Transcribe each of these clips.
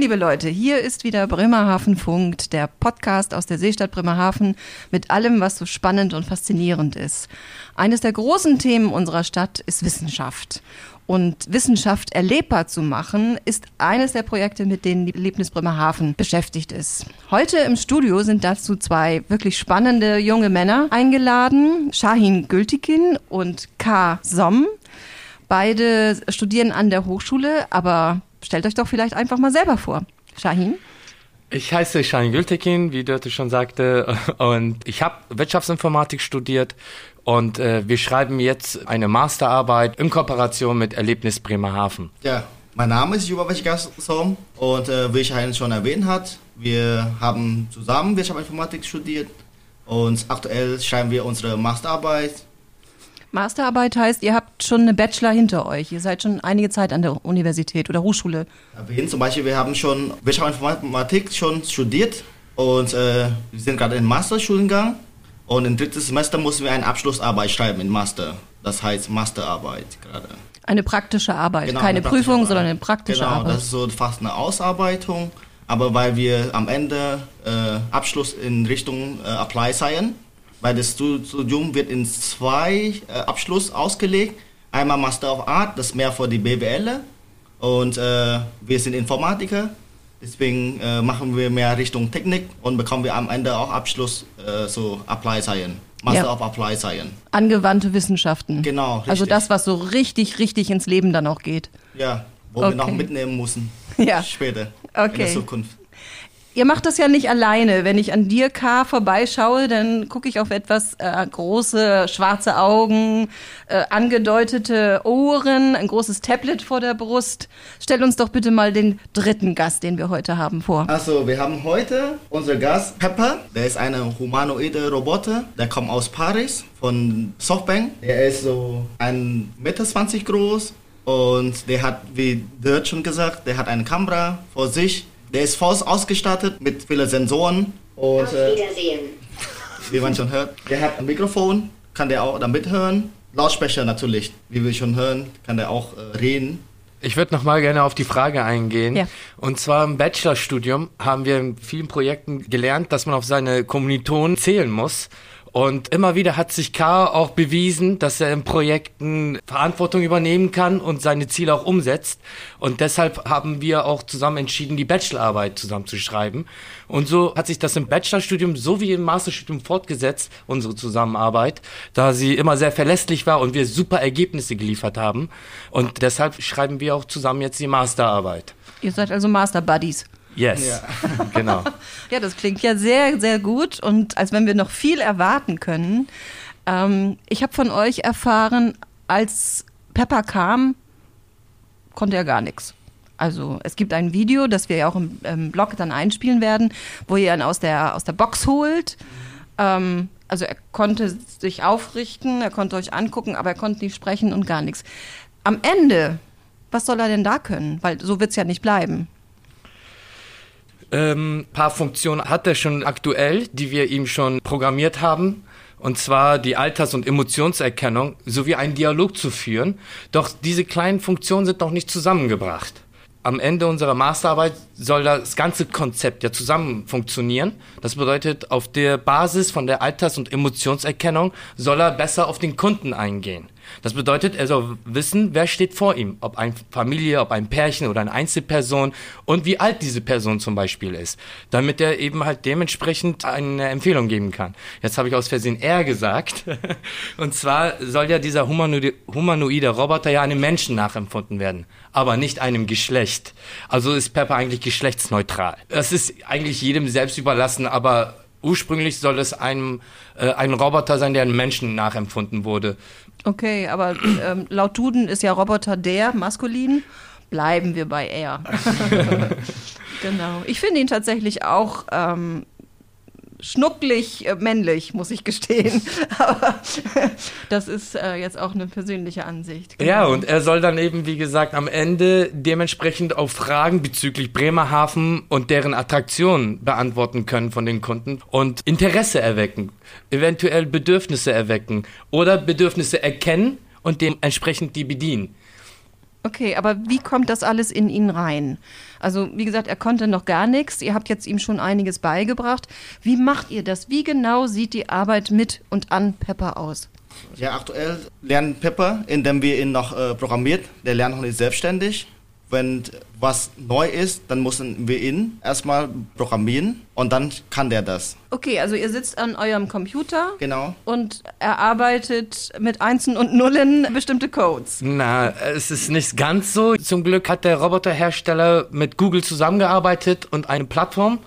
Liebe Leute, hier ist wieder Bremerhaven Funkt, der Podcast aus der Seestadt Bremerhaven mit allem, was so spannend und faszinierend ist. Eines der großen Themen unserer Stadt ist Wissenschaft. Und Wissenschaft erlebbar zu machen, ist eines der Projekte, mit denen die Erlebnis Bremerhaven beschäftigt ist. Heute im Studio sind dazu zwei wirklich spannende junge Männer eingeladen, Shahin Gültikin und K. Somm. Beide studieren an der Hochschule, aber stellt euch doch vielleicht einfach mal selber vor. Shahin? Ich heiße Shahin Gültekin, wie Dörte schon sagte, und ich habe Wirtschaftsinformatik studiert und äh, wir schreiben jetzt eine Masterarbeit in Kooperation mit Erlebnis Bremerhaven. Ja, mein Name ist Juba Som und äh, wie Shahin schon erwähnt hat, wir haben zusammen Wirtschaftsinformatik studiert und aktuell schreiben wir unsere Masterarbeit Masterarbeit heißt, ihr habt schon eine Bachelor hinter euch. Ihr seid schon einige Zeit an der Universität oder Hochschule. Erwähnt zum Beispiel, wir haben schon Wirtschaftsinformatik schon studiert und äh, wir sind gerade in Masterstudiengang. Und im dritten Semester mussten wir eine Abschlussarbeit schreiben in Master. Das heißt Masterarbeit gerade. Eine praktische Arbeit, genau, keine Prüfung, Arbeit. sondern eine praktische genau, Arbeit. Genau, das ist so fast eine Ausarbeitung. Aber weil wir am Ende äh, Abschluss in Richtung äh, Apply Science weil das Studium wird in zwei äh, Abschluss ausgelegt. Einmal Master of Art, das mehr für die BWL. Und äh, wir sind Informatiker, deswegen äh, machen wir mehr Richtung Technik und bekommen wir am Ende auch Abschluss äh, so Apply Science. Master ja. of Applied Science. Angewandte Wissenschaften. Genau. Richtig. Also das, was so richtig, richtig ins Leben dann auch geht. Ja, wo okay. wir noch mitnehmen müssen. Ja. Später. Okay. In der Zukunft. Ihr macht das ja nicht alleine. Wenn ich an dir, K, vorbeischaue, dann gucke ich auf etwas äh, große schwarze Augen, äh, angedeutete Ohren, ein großes Tablet vor der Brust. Stell uns doch bitte mal den dritten Gast, den wir heute haben, vor. Also, wir haben heute unseren Gast Pepper. Der ist eine humanoide Roboter. Der kommt aus Paris von Softbank. Er ist so 1,20 Meter groß und der hat, wie Dirt schon gesagt, der hat eine Kamera vor sich der ist voll ausgestattet mit vielen Sensoren. Und, Auf äh, Wiedersehen. wie man schon hört. Der hat ein Mikrofon, kann der auch damit hören. Lautsprecher natürlich, wie wir schon hören, kann der auch äh, reden. Ich würde noch mal gerne auf die Frage eingehen. Ja. Und zwar im Bachelorstudium haben wir in vielen Projekten gelernt, dass man auf seine Kommilitonen zählen muss. Und immer wieder hat sich K. auch bewiesen, dass er in Projekten Verantwortung übernehmen kann und seine Ziele auch umsetzt. Und deshalb haben wir auch zusammen entschieden, die Bachelorarbeit zusammen zu schreiben. Und so hat sich das im Bachelorstudium sowie im Masterstudium fortgesetzt, unsere Zusammenarbeit, da sie immer sehr verlässlich war und wir super Ergebnisse geliefert haben. Und deshalb schreiben wir auch zusammen jetzt die Masterarbeit. Ihr seid also Master Buddies. Yes, ja. genau. ja, das klingt ja sehr, sehr gut und als wenn wir noch viel erwarten können. Ähm, ich habe von euch erfahren, als Pepper kam, konnte er gar nichts. Also es gibt ein Video, das wir ja auch im, im Blog dann einspielen werden, wo ihr ihn aus der, aus der Box holt. Ähm, also er konnte sich aufrichten, er konnte euch angucken, aber er konnte nicht sprechen und gar nichts. Am Ende, was soll er denn da können? Weil so wird es ja nicht bleiben ähm, paar Funktionen hat er schon aktuell, die wir ihm schon programmiert haben. Und zwar die Alters- und Emotionserkennung sowie einen Dialog zu führen. Doch diese kleinen Funktionen sind noch nicht zusammengebracht. Am Ende unserer Masterarbeit soll das ganze Konzept ja zusammen funktionieren. Das bedeutet, auf der Basis von der Alters- und Emotionserkennung soll er besser auf den Kunden eingehen. Das bedeutet, er soll wissen, wer steht vor ihm. Ob eine Familie, ob ein Pärchen oder eine Einzelperson und wie alt diese Person zum Beispiel ist. Damit er eben halt dementsprechend eine Empfehlung geben kann. Jetzt habe ich aus Versehen er gesagt. und zwar soll ja dieser humanoide, humanoide Roboter ja einem Menschen nachempfunden werden. Aber nicht einem Geschlecht. Also ist Pepper eigentlich geschlechtsneutral. Das ist eigentlich jedem selbst überlassen, aber ursprünglich soll es einem, äh, ein Roboter sein, der einem Menschen nachempfunden wurde. Okay, aber ähm, laut Duden ist ja Roboter der maskulin. Bleiben wir bei er. genau. Ich finde ihn tatsächlich auch ähm, schnucklig äh, männlich, muss ich gestehen. Aber das ist äh, jetzt auch eine persönliche Ansicht. Genau. Ja, und er soll dann eben, wie gesagt, am Ende dementsprechend auch Fragen bezüglich Bremerhaven und deren Attraktionen beantworten können von den Kunden und Interesse erwecken, eventuell Bedürfnisse erwecken oder Bedürfnisse erkennen und dementsprechend die bedienen. Okay, aber wie kommt das alles in ihn rein? Also, wie gesagt, er konnte noch gar nichts. Ihr habt jetzt ihm schon einiges beigebracht. Wie macht ihr das? Wie genau sieht die Arbeit mit und an Pepper aus? Ja, aktuell lernt Pepper, indem wir ihn noch äh, programmiert. Der lernt noch nicht selbstständig. Wenn was neu ist, dann müssen wir ihn erstmal programmieren und dann kann der das. Okay, also ihr sitzt an eurem Computer Genau. und erarbeitet mit Einsen und Nullen bestimmte Codes. Na, es ist nicht ganz so. Zum Glück hat der Roboterhersteller mit Google zusammengearbeitet und eine Plattform,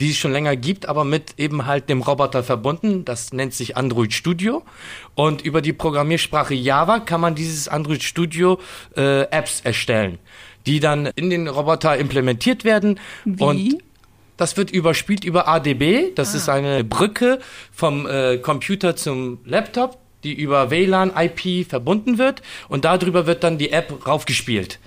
die es schon länger gibt, aber mit eben halt dem Roboter verbunden. Das nennt sich Android Studio. Und über die Programmiersprache Java kann man dieses Android Studio äh, Apps erstellen, die dann in den Roboter implementiert werden. Wie? Und das wird überspielt über ADB. Das ist eine Brücke vom äh, Computer zum Laptop, die über WLAN IP verbunden wird und darüber wird dann die App raufgespielt.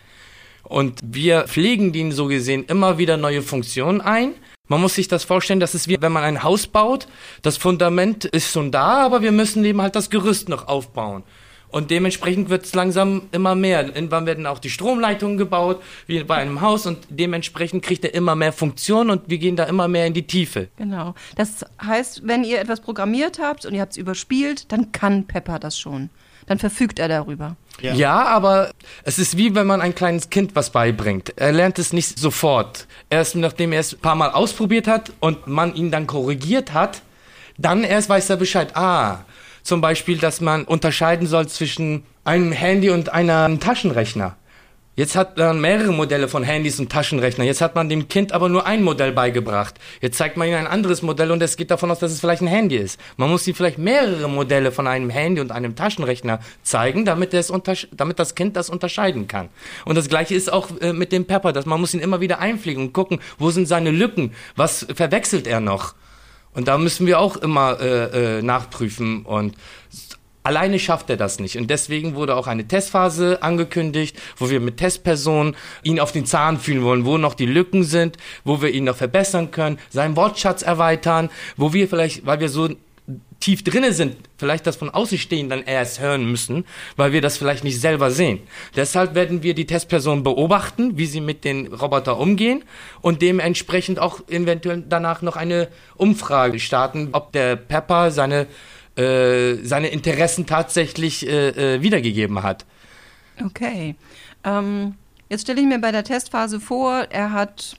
Und wir pflegen den so gesehen immer wieder neue Funktionen ein. Man muss sich das vorstellen, das ist wie wenn man ein Haus baut. Das Fundament ist schon da, aber wir müssen eben halt das Gerüst noch aufbauen. Und dementsprechend wird es langsam immer mehr. Irgendwann werden auch die Stromleitungen gebaut, wie bei einem Haus, und dementsprechend kriegt er immer mehr Funktionen und wir gehen da immer mehr in die Tiefe. Genau. Das heißt, wenn ihr etwas programmiert habt und ihr habt es überspielt, dann kann Pepper das schon. Dann verfügt er darüber. Ja. Ja. aber es ist wie wenn man ein kleines Kind was beibringt. Er lernt es nicht sofort. Erst nachdem er es ein paar Mal ausprobiert hat und man ihn dann korrigiert hat, dann erst weiß er Bescheid. Ah, zum Beispiel, dass man unterscheiden soll zwischen einem Handy und einem Taschenrechner. Jetzt hat man mehrere Modelle von Handys und Taschenrechnern. Jetzt hat man dem Kind aber nur ein Modell beigebracht. Jetzt zeigt man ihm ein anderes Modell und es geht davon aus, dass es vielleicht ein Handy ist. Man muss ihm vielleicht mehrere Modelle von einem Handy und einem Taschenrechner zeigen, damit, es damit das Kind das unterscheiden kann. Und das gleiche ist auch äh, mit dem Pepper, dass man muss ihn immer wieder einfliegen und gucken, wo sind seine Lücken, was verwechselt er noch. Und da müssen wir auch immer äh, äh, nachprüfen und Alleine schafft er das nicht. Und deswegen wurde auch eine Testphase angekündigt, wo wir mit Testpersonen ihn auf den Zahn fühlen wollen, wo noch die Lücken sind, wo wir ihn noch verbessern können, seinen Wortschatz erweitern, wo wir vielleicht, weil wir so tief drinne sind, vielleicht das von Außenstehenden dann erst hören müssen, weil wir das vielleicht nicht selber sehen. Deshalb werden wir die Testpersonen beobachten, wie sie mit den Robotern umgehen und dementsprechend auch eventuell danach noch eine Umfrage starten, ob der Pepper seine äh, seine Interessen tatsächlich äh, äh, wiedergegeben hat. Okay. Ähm, jetzt stelle ich mir bei der Testphase vor, er hat,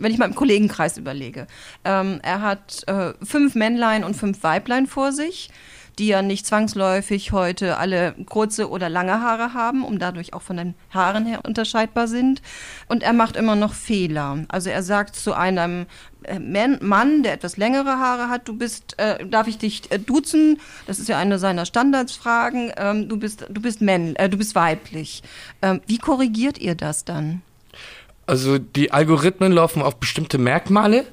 wenn ich mal im Kollegenkreis überlege, ähm, er hat äh, fünf Männlein und fünf Weiblein vor sich, die ja nicht zwangsläufig heute alle kurze oder lange Haare haben, um dadurch auch von den Haaren her unterscheidbar sind. Und er macht immer noch Fehler. Also er sagt zu einem äh, Man- Mann, der etwas längere Haare hat, du bist, äh, darf ich dich äh, duzen? Das ist ja eine seiner Standardsfragen. Ähm, du bist, du bist männ, äh, du bist weiblich. Ähm, wie korrigiert ihr das dann? Also die Algorithmen laufen auf bestimmte Merkmale,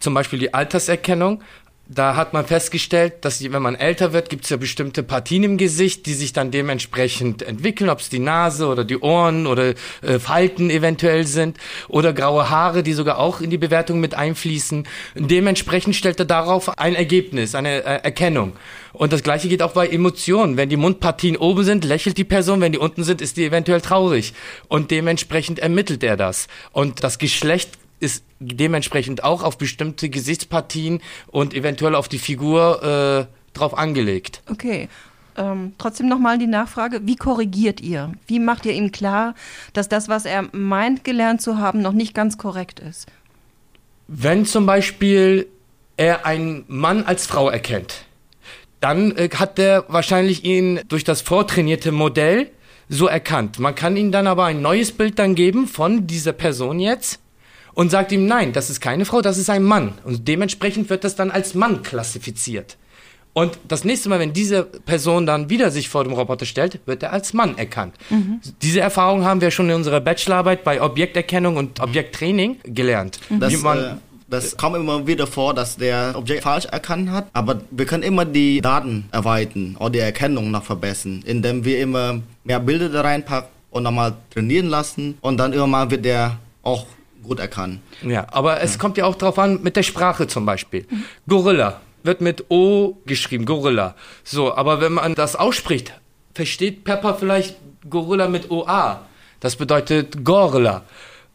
zum Beispiel die Alterserkennung. Da hat man festgestellt, dass wenn man älter wird, gibt es ja bestimmte Partien im Gesicht, die sich dann dementsprechend entwickeln, ob es die Nase oder die Ohren oder äh, Falten eventuell sind oder graue Haare, die sogar auch in die Bewertung mit einfließen. Dementsprechend stellt er darauf ein Ergebnis, eine äh, Erkennung. Und das gleiche geht auch bei Emotionen. Wenn die Mundpartien oben sind, lächelt die Person, wenn die unten sind, ist die eventuell traurig. Und dementsprechend ermittelt er das. Und das Geschlecht ist dementsprechend auch auf bestimmte Gesichtspartien und eventuell auf die Figur äh, drauf angelegt. Okay. Ähm, trotzdem nochmal die Nachfrage, wie korrigiert ihr? Wie macht ihr ihm klar, dass das, was er meint gelernt zu haben, noch nicht ganz korrekt ist? Wenn zum Beispiel er einen Mann als Frau erkennt, dann äh, hat er wahrscheinlich ihn durch das vortrainierte Modell so erkannt. Man kann ihm dann aber ein neues Bild dann geben von dieser Person jetzt und sagt ihm, nein, das ist keine Frau, das ist ein Mann. Und dementsprechend wird das dann als Mann klassifiziert. Und das nächste Mal, wenn diese Person dann wieder sich vor dem Roboter stellt, wird er als Mann erkannt. Diese Erfahrung haben wir schon in unserer Bachelorarbeit bei Objekterkennung und Objekttraining gelernt. Das, Wie man- äh, das kommt immer wieder vor, dass der Objekt falsch erkannt hat, aber wir können immer die Daten erweitern oder die Erkennung noch verbessern, indem wir immer mehr Bilder da reinpacken und nochmal trainieren lassen und dann irgendwann wird der auch gut erkannt. Ja, aber es kommt ja auch drauf an, mit der Sprache zum Beispiel. Gorilla wird mit O geschrieben, Gorilla. So, aber wenn man das ausspricht, versteht Pepper vielleicht Gorilla mit OA. Das bedeutet Gorilla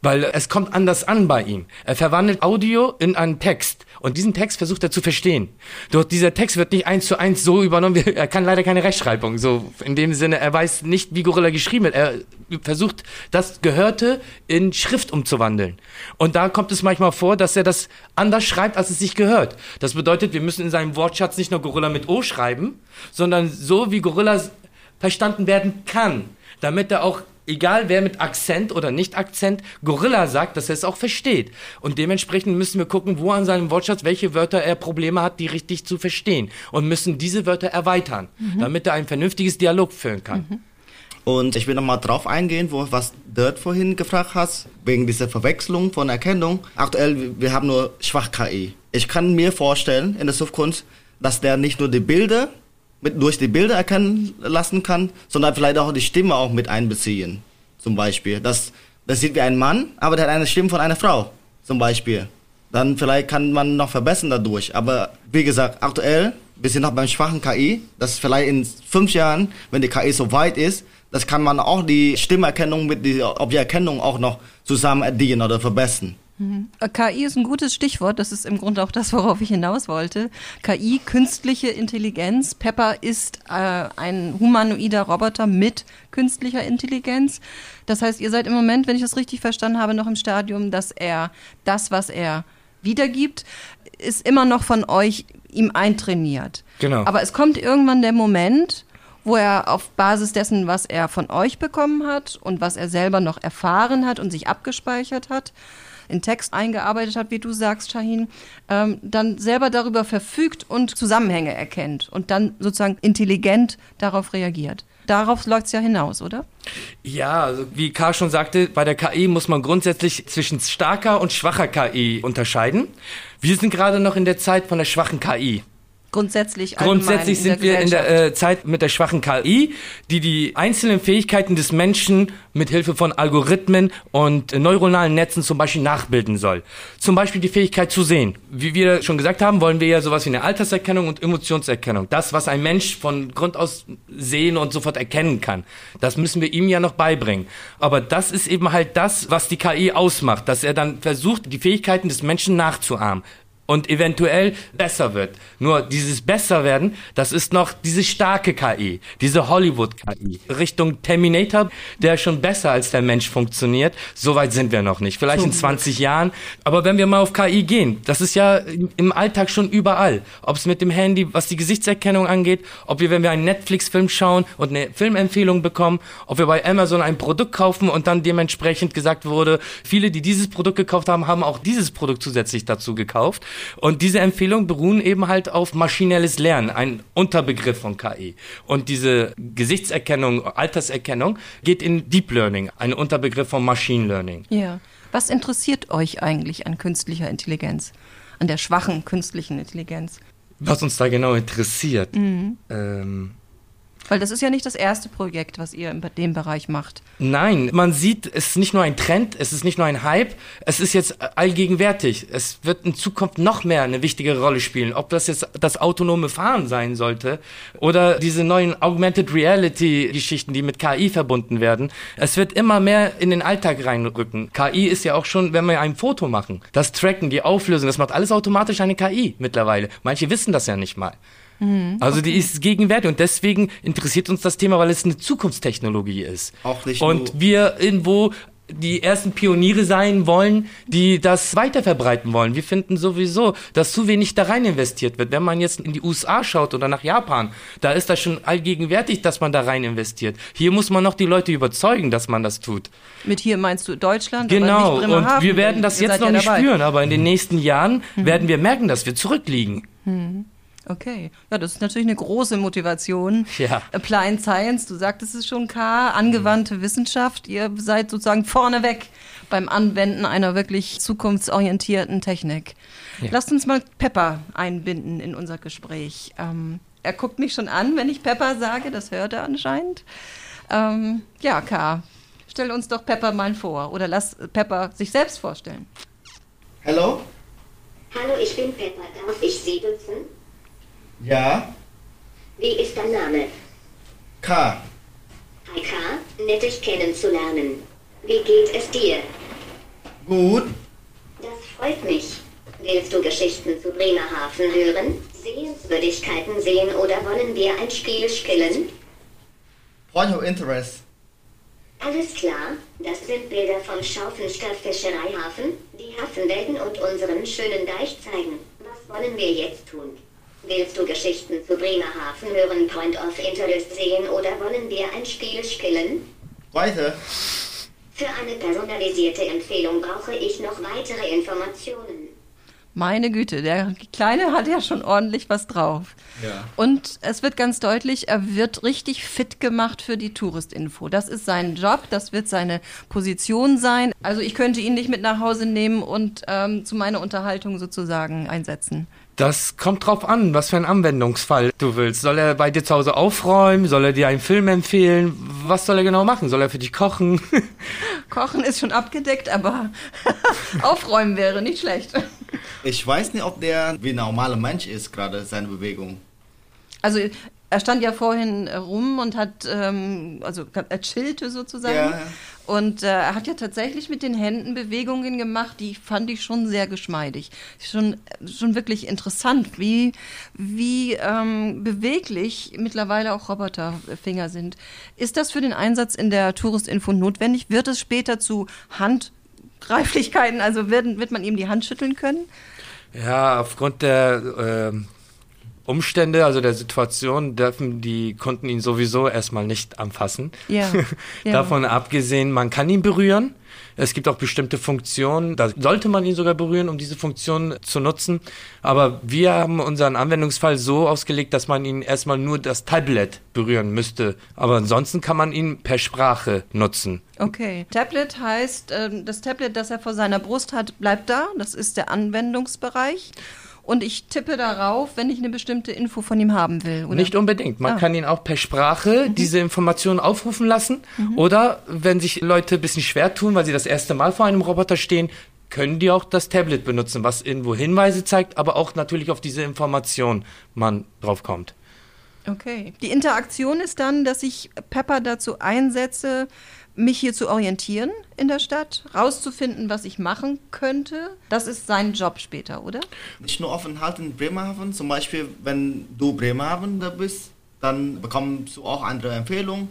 weil es kommt anders an bei ihm. Er verwandelt Audio in einen Text und diesen Text versucht er zu verstehen. Doch dieser Text wird nicht eins zu eins so übernommen, er kann leider keine Rechtschreibung. So in dem Sinne, er weiß nicht, wie Gorilla geschrieben wird. Er versucht das Gehörte in Schrift umzuwandeln. Und da kommt es manchmal vor, dass er das anders schreibt, als es sich gehört. Das bedeutet, wir müssen in seinem Wortschatz nicht nur Gorilla mit O schreiben, sondern so, wie Gorilla verstanden werden kann, damit er auch egal wer mit Akzent oder nicht Akzent Gorilla sagt, dass er es auch versteht. Und dementsprechend müssen wir gucken, wo an seinem Wortschatz welche Wörter er Probleme hat, die richtig zu verstehen. Und müssen diese Wörter erweitern, mhm. damit er ein vernünftiges Dialog führen kann. Mhm. Und ich will nochmal drauf eingehen, wo, was Dirt vorhin gefragt hast, wegen dieser Verwechslung von Erkennung. Aktuell, wir haben nur Schwach-KI. Ich kann mir vorstellen, in der Zukunft, dass der nicht nur die Bilder mit, durch die Bilder erkennen lassen kann, sondern vielleicht auch die Stimme auch mit einbeziehen. Zum Beispiel. Das, das sieht wie ein Mann, aber der hat eine Stimme von einer Frau. Zum Beispiel. Dann vielleicht kann man noch verbessern dadurch. Aber wie gesagt, aktuell, wir sind noch beim schwachen KI, das vielleicht in fünf Jahren, wenn die KI so weit ist, das kann man auch die Stimmerkennung mit der Objekterkennung auch noch zusammen addieren oder verbessern. KI ist ein gutes Stichwort. Das ist im Grunde auch das, worauf ich hinaus wollte. KI, künstliche Intelligenz. Pepper ist äh, ein humanoider Roboter mit künstlicher Intelligenz. Das heißt, ihr seid im Moment, wenn ich das richtig verstanden habe, noch im Stadium, dass er das, was er wiedergibt, ist immer noch von euch ihm eintrainiert. Genau. Aber es kommt irgendwann der Moment, wo er auf Basis dessen, was er von euch bekommen hat und was er selber noch erfahren hat und sich abgespeichert hat, in Text eingearbeitet hat, wie du sagst, Shahin, ähm, dann selber darüber verfügt und Zusammenhänge erkennt und dann sozusagen intelligent darauf reagiert. Darauf läuft es ja hinaus, oder? Ja, also wie Karl schon sagte, bei der KI muss man grundsätzlich zwischen starker und schwacher KI unterscheiden. Wir sind gerade noch in der Zeit von der schwachen KI. Grundsätzlich, Grundsätzlich sind wir in der äh, Zeit mit der schwachen KI, die die einzelnen Fähigkeiten des Menschen mit Hilfe von Algorithmen und neuronalen Netzen zum Beispiel nachbilden soll. Zum Beispiel die Fähigkeit zu sehen. Wie wir schon gesagt haben, wollen wir ja sowas wie eine Alterserkennung und Emotionserkennung. Das, was ein Mensch von Grund aus sehen und sofort erkennen kann. Das müssen wir ihm ja noch beibringen. Aber das ist eben halt das, was die KI ausmacht, dass er dann versucht, die Fähigkeiten des Menschen nachzuahmen und eventuell besser wird. Nur dieses besser werden, das ist noch diese starke KI, diese Hollywood-KI. Richtung Terminator, der schon besser als der Mensch funktioniert. Soweit sind wir noch nicht. Vielleicht in 20 Jahren. Aber wenn wir mal auf KI gehen, das ist ja im Alltag schon überall. Ob es mit dem Handy, was die Gesichtserkennung angeht, ob wir, wenn wir einen Netflix-Film schauen und eine Filmempfehlung bekommen, ob wir bei Amazon ein Produkt kaufen und dann dementsprechend gesagt wurde, viele, die dieses Produkt gekauft haben, haben auch dieses Produkt zusätzlich dazu gekauft. Und diese Empfehlungen beruhen eben halt auf maschinelles Lernen, ein Unterbegriff von KI. Und diese Gesichtserkennung, Alterserkennung geht in Deep Learning, ein Unterbegriff von Machine Learning. Ja. Was interessiert euch eigentlich an künstlicher Intelligenz? An der schwachen künstlichen Intelligenz? Was uns da genau interessiert? Mhm. Ähm, weil das ist ja nicht das erste Projekt, was ihr in dem Bereich macht. Nein, man sieht, es ist nicht nur ein Trend, es ist nicht nur ein Hype, es ist jetzt allgegenwärtig. Es wird in Zukunft noch mehr eine wichtige Rolle spielen. Ob das jetzt das autonome Fahren sein sollte oder diese neuen Augmented Reality Geschichten, die mit KI verbunden werden. Es wird immer mehr in den Alltag reinrücken. KI ist ja auch schon, wenn wir ein Foto machen, das Tracken, die Auflösung, das macht alles automatisch eine KI mittlerweile. Manche wissen das ja nicht mal. Mhm, also okay. die ist gegenwärtig und deswegen interessiert uns das Thema, weil es eine Zukunftstechnologie ist. Auch nicht und wir irgendwo die ersten Pioniere sein wollen, die das weiter verbreiten wollen. Wir finden sowieso, dass zu wenig da rein investiert wird. Wenn man jetzt in die USA schaut oder nach Japan, da ist das schon allgegenwärtig, dass man da rein investiert. Hier muss man noch die Leute überzeugen, dass man das tut. Mit hier meinst du Deutschland? Genau, und wir werden das jetzt noch ja nicht dabei. spüren, aber in den nächsten Jahren mhm. werden wir merken, dass wir zurückliegen. Mhm. Okay, ja, das ist natürlich eine große Motivation. Ja. Applied Science, du sagtest es schon, K, angewandte mhm. Wissenschaft. Ihr seid sozusagen vorneweg beim Anwenden einer wirklich zukunftsorientierten Technik. Ja. Lasst uns mal Pepper einbinden in unser Gespräch. Ähm, er guckt mich schon an, wenn ich Pepper sage, das hört er anscheinend. Ähm, ja, K, stell uns doch Pepper mal vor oder lass Pepper sich selbst vorstellen. Hallo? Hallo, ich bin Pepper. Darf ich Sie duzen? Ja. Wie ist dein Name? K. Hi K, nett dich kennenzulernen. Wie geht es dir? Gut. Das freut mich. Willst du Geschichten zu Bremerhaven hören? Sehenswürdigkeiten sehen oder wollen wir ein Spiel spielen? Point of interest. Alles klar, das sind Bilder vom Schaufenstadt Fischereihafen, die Hafenwelten und unseren schönen Deich zeigen. Was wollen wir jetzt tun? Willst du Geschichten zu Bremerhaven hören, Point of Interest sehen oder wollen wir ein Spiel spielen? Weiter. Für eine personalisierte Empfehlung brauche ich noch weitere Informationen. Meine Güte, der Kleine hat ja schon ordentlich was drauf. Ja. Und es wird ganz deutlich, er wird richtig fit gemacht für die Touristinfo. Das ist sein Job, das wird seine Position sein. Also ich könnte ihn nicht mit nach Hause nehmen und ähm, zu meiner Unterhaltung sozusagen einsetzen. Das kommt drauf an, was für ein Anwendungsfall du willst. Soll er bei dir zu Hause aufräumen? Soll er dir einen Film empfehlen? Was soll er genau machen? Soll er für dich kochen? Kochen ist schon abgedeckt, aber aufräumen wäre nicht schlecht. Ich weiß nicht, ob der wie ein normaler Mensch ist, gerade seine Bewegung. Also er stand ja vorhin äh, rum und hat, ähm, also er chillte sozusagen. Ja, ja. Und äh, er hat ja tatsächlich mit den Händen Bewegungen gemacht, die fand ich schon sehr geschmeidig. Schon, schon wirklich interessant, wie, wie ähm, beweglich mittlerweile auch Roboterfinger sind. Ist das für den Einsatz in der Touristinfo notwendig? Wird es später zu Handgreiflichkeiten, also wird, wird man ihm die Hand schütteln können? Ja, aufgrund der ähm, Umstände, also der Situation, dürfen die Kunden ihn sowieso erstmal nicht anfassen. Ja, ja. Davon abgesehen, man kann ihn berühren. Es gibt auch bestimmte Funktionen, da sollte man ihn sogar berühren, um diese Funktion zu nutzen. Aber wir haben unseren Anwendungsfall so ausgelegt, dass man ihn erstmal nur das Tablet berühren müsste. Aber ansonsten kann man ihn per Sprache nutzen. Okay. Tablet heißt, ähm, das Tablet, das er vor seiner Brust hat, bleibt da. Das ist der Anwendungsbereich. Und ich tippe darauf, wenn ich eine bestimmte Info von ihm haben will. Oder? Nicht unbedingt. Man Ah. kann ihn auch per Sprache diese Informationen aufrufen lassen. Oder wenn sich Leute ein bisschen schwer tun, weil sie das erste Mal vor einem Roboter stehen, können die auch das Tablet benutzen, was irgendwo Hinweise zeigt, aber auch natürlich auf diese Information man drauf kommt. Okay. Die Interaktion ist dann, dass ich Pepper dazu einsetze, mich hier zu orientieren in der Stadt, rauszufinden, was ich machen könnte. Das ist sein Job später, oder? Nicht nur Aufenthalt in Bremerhaven, zum Beispiel, wenn du Bremerhaven da bist, dann bekommst du auch andere Empfehlungen.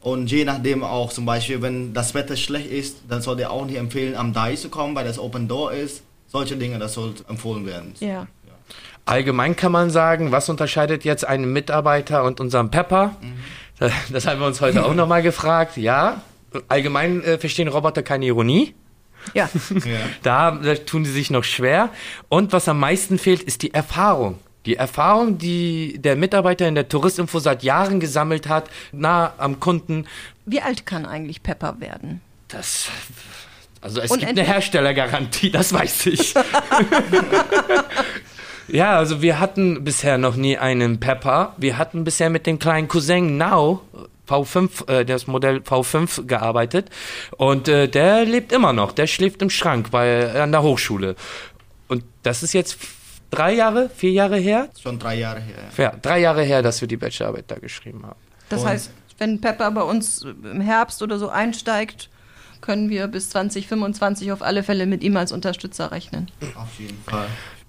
Und je nachdem auch, zum Beispiel, wenn das Wetter schlecht ist, dann soll dir auch nicht empfehlen, am Deich zu kommen, weil das Open Door ist. Solche Dinge, das soll empfohlen werden. Ja. Allgemein kann man sagen, was unterscheidet jetzt einen Mitarbeiter und unseren Pepper? Das, das haben wir uns heute auch nochmal gefragt. Ja, allgemein äh, verstehen Roboter keine Ironie. Ja. Ja. Da, da tun sie sich noch schwer. Und was am meisten fehlt, ist die Erfahrung. Die Erfahrung, die der Mitarbeiter in der Touristinfo seit Jahren gesammelt hat, nah am Kunden. Wie alt kann eigentlich Pepper werden? Das, also es gibt Unendlich. eine Herstellergarantie, das weiß ich. ja, also wir hatten bisher noch nie einen Pepper. Wir hatten bisher mit dem kleinen Cousin Now V5, äh, das Modell V5 gearbeitet und äh, der lebt immer noch. Der schläft im Schrank bei an der Hochschule. Und das ist jetzt drei Jahre, vier Jahre her. Schon drei Jahre her. Ja. Ja, drei Jahre her, dass wir die Bachelorarbeit da geschrieben haben. Das Und- heißt, wenn Pepper bei uns im Herbst oder so einsteigt, können wir bis 2025 auf alle Fälle mit ihm als Unterstützer rechnen. Auf jeden Fall.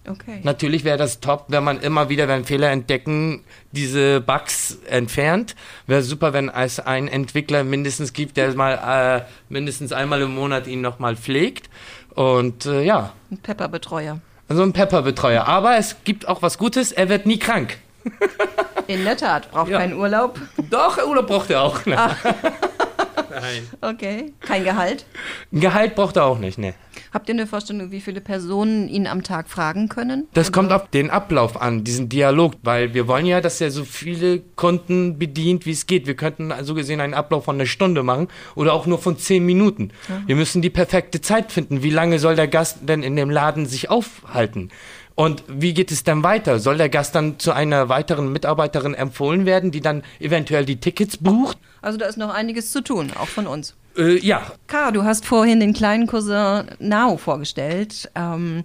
Okay. Natürlich wäre das top, wenn man immer wieder, wenn Fehler entdecken, diese Bugs entfernt. Wäre super, wenn es einen Entwickler mindestens gibt, der mal äh, mindestens einmal im Monat ihn nochmal pflegt. Und äh, ja, Ein Pepper-Betreuer. also ein Pepper-Betreuer. Aber es gibt auch was Gutes, er wird nie krank. In der Tat, braucht Ja. keinen Urlaub. Doch, Urlaub braucht er auch. Nein. Nein. Okay. Kein Gehalt. Ein Gehalt braucht er auch nicht, ne. Habt ihr eine Vorstellung, wie viele Personen ihn am Tag fragen können? Das kommt auf den Ablauf an, diesen Dialog, weil wir wollen ja, dass er so viele Kunden bedient, wie es geht. Wir könnten so gesehen einen Ablauf von einer Stunde machen oder auch nur von zehn Minuten. Wir müssen die perfekte Zeit finden. Wie lange soll der Gast denn in dem Laden sich aufhalten? Und wie geht es dann weiter? Soll der Gast dann zu einer weiteren Mitarbeiterin empfohlen werden, die dann eventuell die Tickets bucht? Also da ist noch einiges zu tun, auch von uns. Äh, ja, Kara, du hast vorhin den kleinen Cousin Nao vorgestellt. Ähm,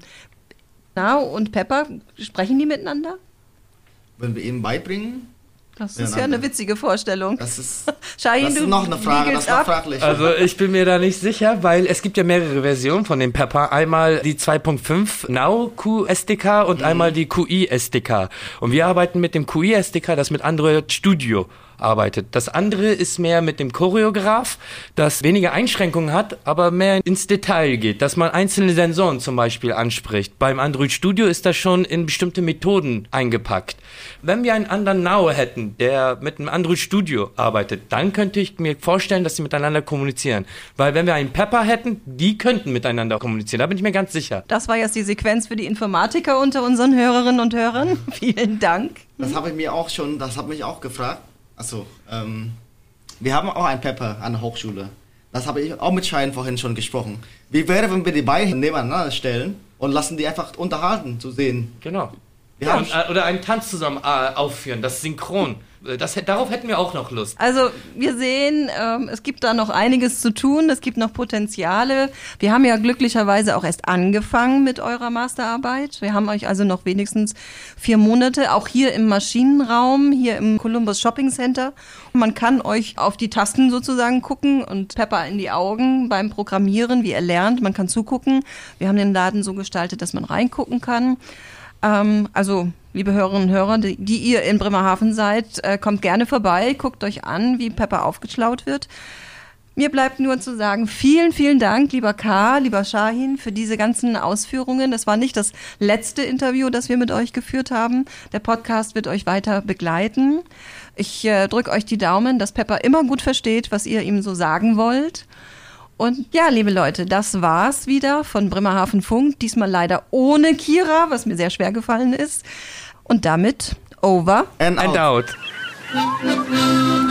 Nao und Pepper, sprechen die miteinander? Wenn wir ihm beibringen, Das ist ja eine witzige Vorstellung. Das ist, Shahin, das du ist noch eine Frage, das ab. fraglich. Also ich bin mir da nicht sicher, weil es gibt ja mehrere Versionen von dem Pepper. Einmal die 2.5 Now QSDK und einmal die QI SDK. Und wir arbeiten mit dem QI SDK, das mit Android Studio arbeitet. Das andere ist mehr mit dem Choreograph, das weniger Einschränkungen hat, aber mehr ins Detail geht, dass man einzelne Sensoren zum Beispiel anspricht. Beim Android Studio ist das schon in bestimmte Methoden eingepackt. Wenn wir einen anderen Now hätten, der mit einem Android Studio arbeitet, dann könnte ich mir vorstellen, dass sie miteinander kommunizieren. Weil wenn wir einen Pepper hätten, die könnten miteinander kommunizieren. Da bin ich mir ganz sicher. Das war jetzt die Sequenz für die Informatiker unter unseren Hörerinnen und Hörern. Vielen Dank. Das habe ich mir auch schon, das habe mich auch gefragt. Also, ähm, wir haben auch einen Pepper an der Hochschule. Das habe ich auch mit Schein vorhin schon gesprochen. Wie wäre, wenn wir die beiden nebeneinander stellen und lassen die einfach unterhalten, zu sehen? Genau. Wir Ja, haben- und, äh, oder einen Tanz zusammen äh, aufführen, das synchron. Äh, Das, darauf hätten wir auch noch Lust. Also wir sehen, ähm, es gibt da noch einiges zu tun, es gibt noch Potenziale. Wir haben ja glücklicherweise auch erst angefangen mit eurer Masterarbeit. Wir haben euch also noch wenigstens vier Monate, auch hier im Maschinenraum, hier im Columbus Shopping Center. Man kann euch auf die Tasten sozusagen gucken und Pepper in die Augen beim Programmieren, wie er lernt. Man kann zugucken. Wir haben den Laden so gestaltet, dass man reingucken kann. Ähm, also, liebe Hörerinnen und Hörer, die, die ihr in Bremerhaven seid, äh, kommt gerne vorbei, guckt euch an, wie Pepper aufgeschlaut wird. Mir bleibt nur zu sagen, vielen, vielen Dank, lieber K., lieber Shahin, für diese ganzen Ausführungen. Das war nicht das letzte Interview, das wir mit euch geführt haben. Der Podcast wird euch weiter begleiten. Ich äh, drücke euch die Daumen, dass Pepper immer gut versteht, was ihr ihm so sagen wollt. Und ja, liebe Leute, das war's wieder von Bremerhaven Funk. Diesmal leider ohne Kira, was mir sehr schwer gefallen ist. Und damit over. And And out. out.